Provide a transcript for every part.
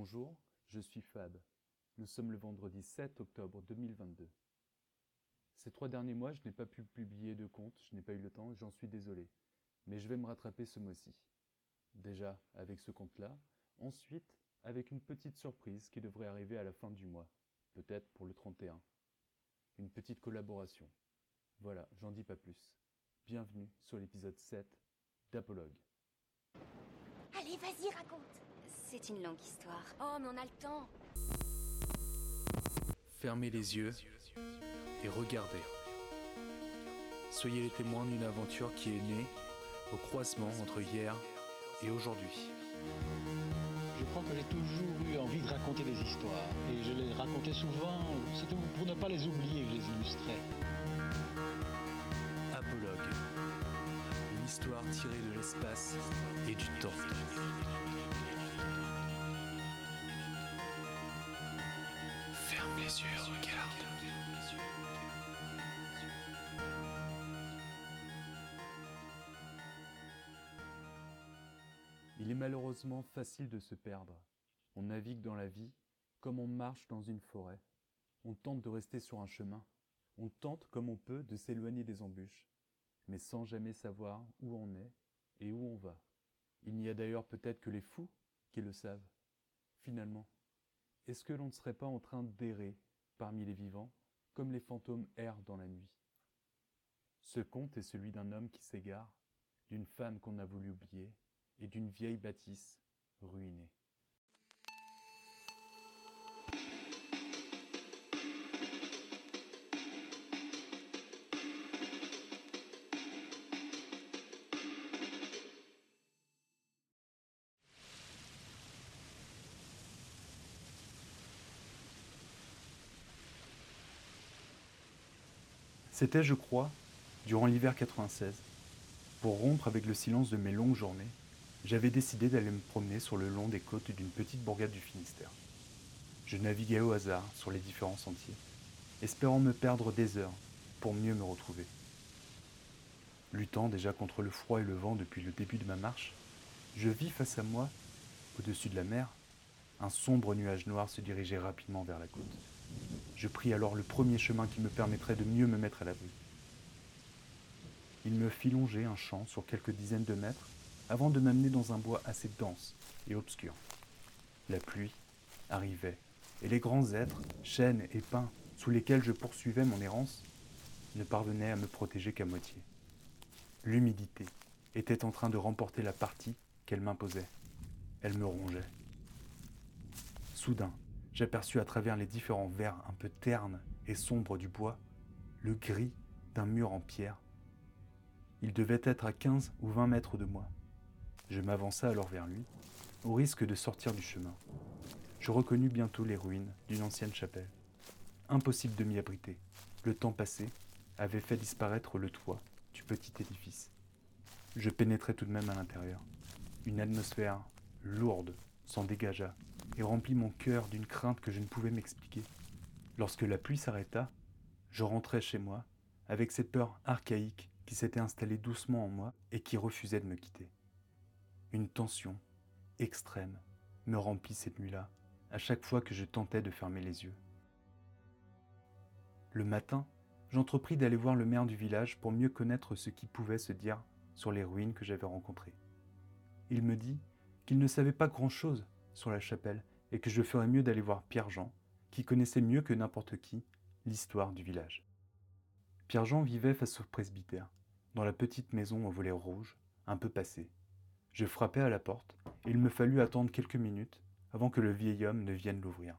Bonjour, je suis Fab. Nous sommes le vendredi 7 octobre 2022. Ces trois derniers mois, je n'ai pas pu publier de compte, je n'ai pas eu le temps, j'en suis désolé. Mais je vais me rattraper ce mois-ci. Déjà avec ce compte-là, ensuite avec une petite surprise qui devrait arriver à la fin du mois, peut-être pour le 31. Une petite collaboration. Voilà, j'en dis pas plus. Bienvenue sur l'épisode 7 d'Apologue. Allez, vas-y, raconte C'est une longue histoire. Oh, mais on a le temps Fermez les yeux et regardez. Soyez les témoins d'une aventure qui est née au croisement entre hier et aujourd'hui. Je crois que j'ai toujours eu envie de raconter des histoires. Et je les racontais souvent, c'était pour ne pas les oublier que je les illustrais. Apologue. Une histoire tirée de l'espace et du temps. Facile de se perdre. On navigue dans la vie comme on marche dans une forêt. On tente de rester sur un chemin. On tente comme on peut de s'éloigner des embûches, mais sans jamais savoir où on est et où on va. Il n'y a d'ailleurs peut-être que les fous qui le savent. Finalement, est-ce que l'on ne serait pas en train d'errer parmi les vivants comme les fantômes errent dans la nuit? Ce conte est celui d'un homme qui s'égare, d'une femme qu'on a voulu oublier et d'une vieille bâtisse ruinée. C'était, je crois, durant l'hiver 96. Pour rompre avec le silence de mes longues journées, j'avais décidé d'aller me promener sur le long des côtes d'une petite bourgade du Finistère. Je naviguais au hasard sur les différents sentiers, espérant me perdre des heures pour mieux me retrouver. Luttant déjà contre le froid et le vent depuis le début de ma marche, je vis face à moi, au-dessus de la mer, un sombre nuage noir se dirigeait rapidement vers la côte. Je pris alors le premier chemin qui me permettrait de mieux me mettre à l'abri. Il me fit longer un champ sur quelques dizaines de mètres avant de m'amener dans un bois assez dense et obscur. La pluie arrivait, et les grands êtres, chênes et pins, sous lesquels je poursuivais mon errance, ne parvenaient à me protéger qu'à moitié. L'humidité était en train de remporter la partie qu'elle m'imposait. Elle me rongeait. Soudain, j'aperçus à travers les différents verres un peu ternes et sombres du bois le gris d'un mur en pierre. Il devait être à 15 ou 20 mètres de moi. Je m'avança alors vers lui, au risque de sortir du chemin. Je reconnus bientôt les ruines d'une ancienne chapelle. Impossible de m'y abriter. Le temps passé avait fait disparaître le toit du petit édifice. Je pénétrai tout de même à l'intérieur. Une atmosphère lourde s'en dégagea et remplit mon cœur d'une crainte que je ne pouvais m'expliquer. Lorsque la pluie s'arrêta, je rentrai chez moi avec cette peur archaïque qui s'était installée doucement en moi et qui refusait de me quitter. Une tension extrême me remplit cette nuit-là, à chaque fois que je tentais de fermer les yeux. Le matin, j'entrepris d'aller voir le maire du village pour mieux connaître ce qui pouvait se dire sur les ruines que j'avais rencontrées. Il me dit qu'il ne savait pas grand-chose sur la chapelle et que je ferais mieux d'aller voir Pierre-Jean, qui connaissait mieux que n'importe qui l'histoire du village. Pierre-Jean vivait face au presbytère, dans la petite maison au volet rouge, un peu passée. Je frappai à la porte, et il me fallut attendre quelques minutes avant que le vieil homme ne vienne l'ouvrir.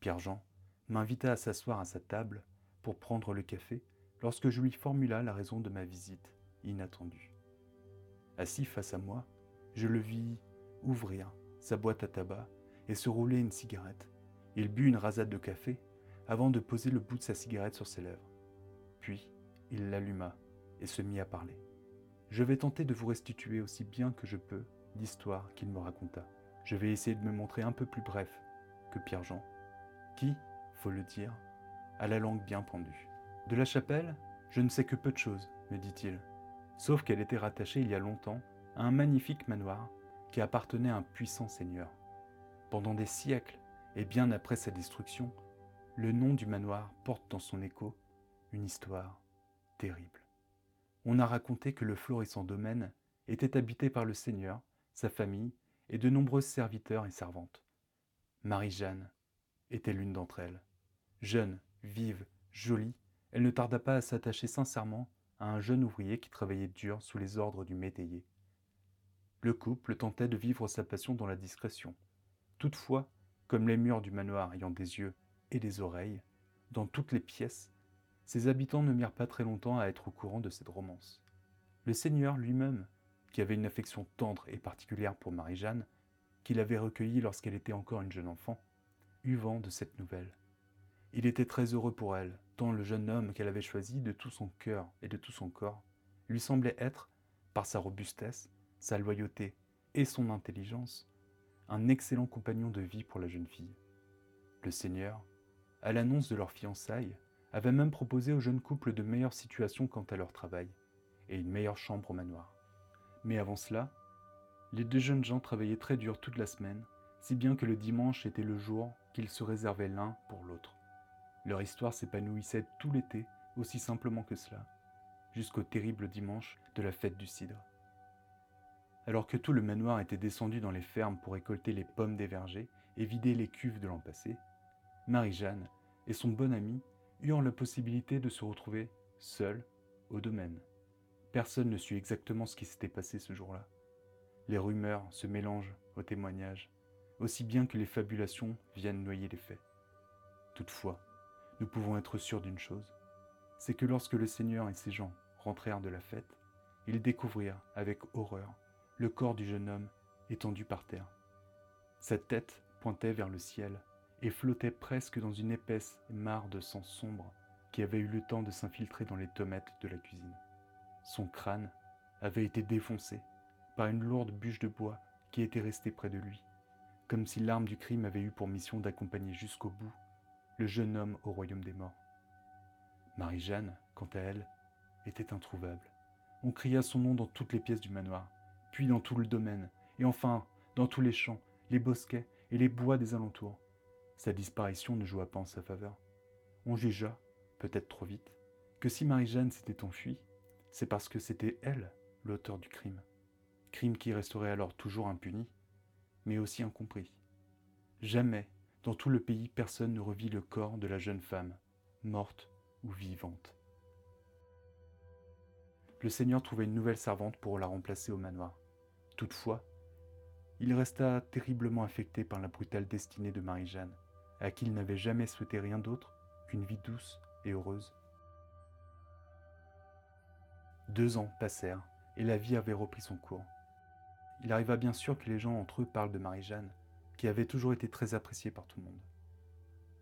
Pierre-Jean m'invita à s'asseoir à sa table pour prendre le café lorsque je lui formula la raison de ma visite inattendue. Assis face à moi, je le vis ouvrir sa boîte à tabac et se rouler une cigarette. Il but une rasade de café avant de poser le bout de sa cigarette sur ses lèvres. Puis, il l'alluma et se mit à parler. Je vais tenter de vous restituer aussi bien que je peux l'histoire qu'il me raconta. Je vais essayer de me montrer un peu plus bref que Pierre-Jean, qui, faut le dire, a la langue bien pendue. De la chapelle, je ne sais que peu de choses, me dit-il, sauf qu'elle était rattachée il y a longtemps à un magnifique manoir qui appartenait à un puissant seigneur. Pendant des siècles, et bien après sa destruction, le nom du manoir porte dans son écho une histoire terrible. On a raconté que le florissant domaine était habité par le seigneur, sa famille et de nombreux serviteurs et servantes. Marie-Jeanne était l'une d'entre elles. Jeune, vive, jolie, elle ne tarda pas à s'attacher sincèrement à un jeune ouvrier qui travaillait dur sous les ordres du métayer. Le couple tentait de vivre sa passion dans la discrétion. Toutefois, comme les murs du manoir ayant des yeux et des oreilles, dans toutes les pièces, ses habitants ne mirent pas très longtemps à être au courant de cette romance. Le seigneur lui-même, qui avait une affection tendre et particulière pour Marie-Jeanne, qu'il avait recueillie lorsqu'elle était encore une jeune enfant, eut vent de cette nouvelle. Il était très heureux pour elle, tant le jeune homme qu'elle avait choisi de tout son cœur et de tout son corps lui semblait être, par sa robustesse, sa loyauté et son intelligence, un excellent compagnon de vie pour la jeune fille. Le Seigneur, à l'annonce de leur fiançailles, avait même proposé au jeune couple de meilleures situations quant à leur travail et une meilleure chambre au manoir. Mais avant cela, les deux jeunes gens travaillaient très dur toute la semaine, si bien que le dimanche était le jour qu'ils se réservaient l'un pour l'autre. Leur histoire s'épanouissait tout l'été aussi simplement que cela, jusqu'au terrible dimanche de la fête du cidre. Alors que tout le manoir était descendu dans les fermes pour récolter les pommes des vergers et vider les cuves de l'an passé, Marie-Jeanne et son bon ami eurent la possibilité de se retrouver seuls au domaine. Personne ne sut exactement ce qui s'était passé ce jour-là. Les rumeurs se mélangent aux témoignages, aussi bien que les fabulations viennent noyer les faits. Toutefois, nous pouvons être sûrs d'une chose, c'est que lorsque le Seigneur et ses gens rentrèrent de la fête, ils découvrirent avec horreur le corps du jeune homme étendu par terre. Sa tête pointait vers le ciel et flottait presque dans une épaisse mare de sang sombre qui avait eu le temps de s'infiltrer dans les tomates de la cuisine. Son crâne avait été défoncé par une lourde bûche de bois qui était restée près de lui, comme si l'arme du crime avait eu pour mission d'accompagner jusqu'au bout le jeune homme au royaume des morts. Marie-Jeanne, quant à elle, était introuvable. On cria son nom dans toutes les pièces du manoir, puis dans tout le domaine, et enfin dans tous les champs, les bosquets et les bois des alentours. Sa disparition ne joua pas en sa faveur. On jugea, peut-être trop vite, que si Marie-Jeanne s'était enfuie, c'est parce que c'était elle l'auteur du crime. Crime qui resterait alors toujours impuni, mais aussi incompris. Jamais, dans tout le pays, personne ne revit le corps de la jeune femme, morte ou vivante. Le Seigneur trouva une nouvelle servante pour la remplacer au manoir. Toutefois, il resta terriblement affecté par la brutale destinée de Marie-Jeanne, à qui il n'avait jamais souhaité rien d'autre qu'une vie douce et heureuse. Deux ans passèrent et la vie avait repris son cours. Il arriva bien sûr que les gens entre eux parlent de Marie-Jeanne, qui avait toujours été très appréciée par tout le monde.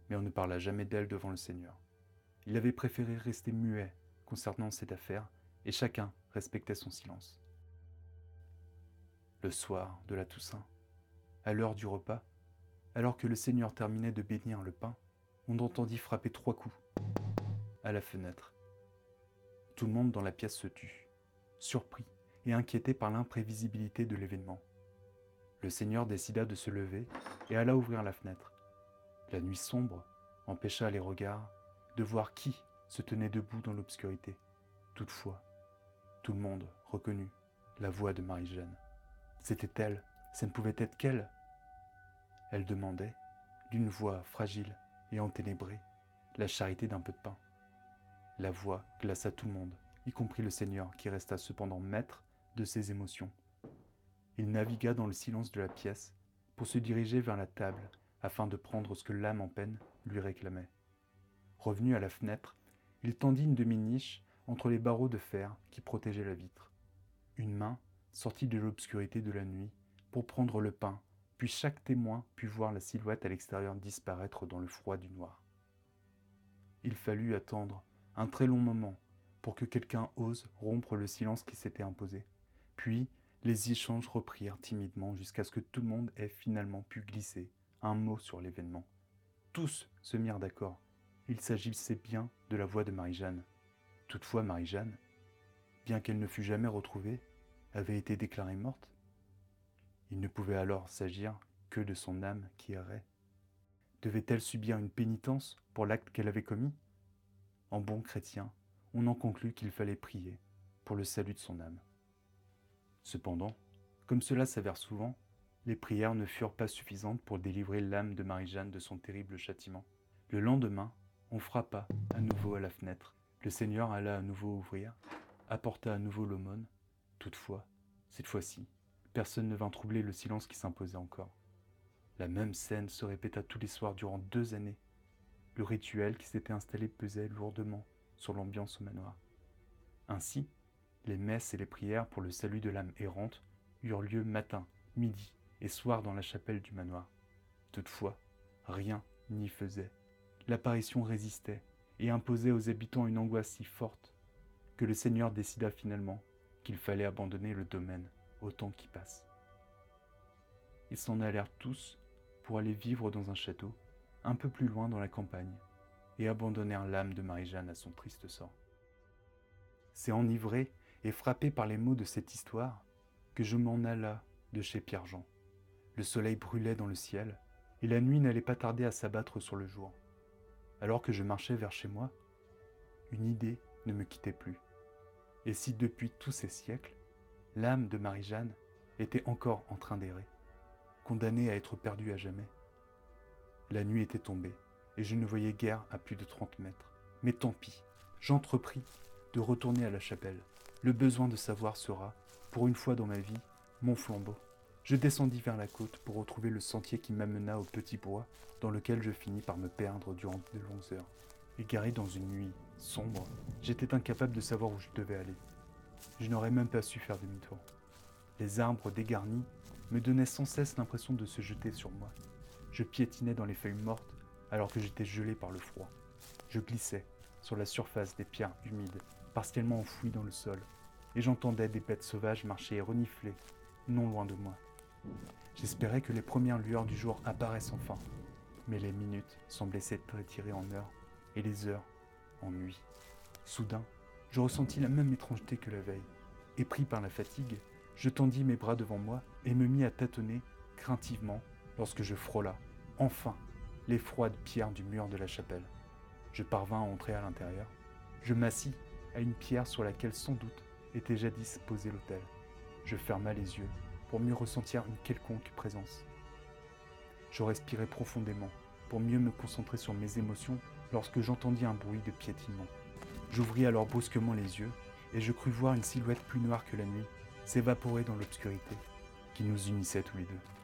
Mais on ne parla jamais d'elle devant le Seigneur. Il avait préféré rester muet concernant cette affaire, et chacun respectait son silence. Le soir de la Toussaint, à l'heure du repas, alors que le Seigneur terminait de bénir le pain, on entendit frapper trois coups à la fenêtre. Tout le monde dans la pièce se tut, surpris et inquiété par l'imprévisibilité de l'événement. Le Seigneur décida de se lever et alla ouvrir la fenêtre. La nuit sombre empêcha les regards de voir qui se tenait debout dans l'obscurité. Toutefois, tout le monde reconnut la voix de Marie-Jeanne. C'était elle, ça ne pouvait être qu'elle. Elle demandait, d'une voix fragile et enténébrée, la charité d'un peu de pain. La voix glaça tout le monde, y compris le Seigneur qui resta cependant maître de ses émotions. Il navigua dans le silence de la pièce pour se diriger vers la table afin de prendre ce que l'âme en peine lui réclamait. Revenu à la fenêtre, il tendit une demi-niche entre les barreaux de fer qui protégeaient la vitre. Une main sortit de l'obscurité de la nuit pour prendre le pain puis chaque témoin put voir la silhouette à l'extérieur disparaître dans le froid du noir. Il fallut attendre un très long moment pour que quelqu'un ose rompre le silence qui s'était imposé. Puis les échanges reprirent timidement jusqu'à ce que tout le monde ait finalement pu glisser un mot sur l'événement. Tous se mirent d'accord. Il s'agissait bien de la voix de Marie-Jeanne. Toutefois, Marie-Jeanne, bien qu'elle ne fût jamais retrouvée, avait été déclarée morte. Il ne pouvait alors s'agir que de son âme qui errait Devait-elle subir une pénitence pour l'acte qu'elle avait commis? En bon chrétien, on en conclut qu'il fallait prier pour le salut de son âme. Cependant, comme cela s'avère souvent, les prières ne furent pas suffisantes pour délivrer l'âme de Marie-Jeanne de son terrible châtiment. Le lendemain, on frappa à nouveau à la fenêtre. Le Seigneur alla à nouveau ouvrir, apporta à nouveau l'aumône. Toutefois, cette fois-ci, personne ne vint troubler le silence qui s'imposait encore. La même scène se répéta tous les soirs durant deux années. Le rituel qui s'était installé pesait lourdement sur l'ambiance au manoir. Ainsi, les messes et les prières pour le salut de l'âme errante eurent lieu matin, midi et soir dans la chapelle du manoir. Toutefois, rien n'y faisait. L'apparition résistait et imposait aux habitants une angoisse si forte que le Seigneur décida finalement qu'il fallait abandonner le domaine au temps qui passe. Ils s'en allèrent tous pour aller vivre dans un château, un peu plus loin dans la campagne, et abandonnèrent l'âme de Marie-Jeanne à son triste sort. C'est enivré et frappé par les mots de cette histoire que je m'en alla de chez Pierre-Jean. Le soleil brûlait dans le ciel, et la nuit n'allait pas tarder à s'abattre sur le jour. Alors que je marchais vers chez moi, une idée ne me quittait plus. Et si depuis tous ces siècles, l'âme de Marie-Jeanne était encore en train d'errer, condamnée à être perdue à jamais La nuit était tombée, et je ne voyais guère à plus de trente mètres. Mais tant pis, j'entrepris de retourner à la chapelle. Le besoin de savoir sera, pour une fois dans ma vie, mon flambeau. Je descendis vers la côte pour retrouver le sentier qui m'amena au petit bois dans lequel je finis par me perdre durant de longues heures. Égaré dans une nuit sombre, j'étais incapable de savoir où je devais aller. Je n'aurais même pas su faire demi-tour. Les arbres dégarnis me donnaient sans cesse l'impression de se jeter sur moi. Je piétinais dans les feuilles mortes alors que j'étais gelé par le froid. Je glissais sur la surface des pierres humides, partiellement enfouies dans le sol, et j'entendais des bêtes sauvages marcher et renifler non loin de moi. J'espérais que les premières lueurs du jour apparaissent enfin, mais les minutes semblaient s'être retirées en heures et les heures en nuit. Soudain, je ressentis la même étrangeté que la veille. Et pris par la fatigue, je tendis mes bras devant moi et me mis à tâtonner craintivement lorsque je frôla, enfin, les froides pierres du mur de la chapelle. Je parvins à entrer à l'intérieur. Je m'assis à une pierre sur laquelle sans doute était jadis posé l'autel. Je ferma les yeux pour mieux ressentir une quelconque présence. Je respirai profondément pour mieux me concentrer sur mes émotions lorsque j'entendis un bruit de piétinement. J'ouvris alors brusquement les yeux et je crus voir une silhouette plus noire que la nuit s'évaporer dans l'obscurité qui nous unissait tous les deux.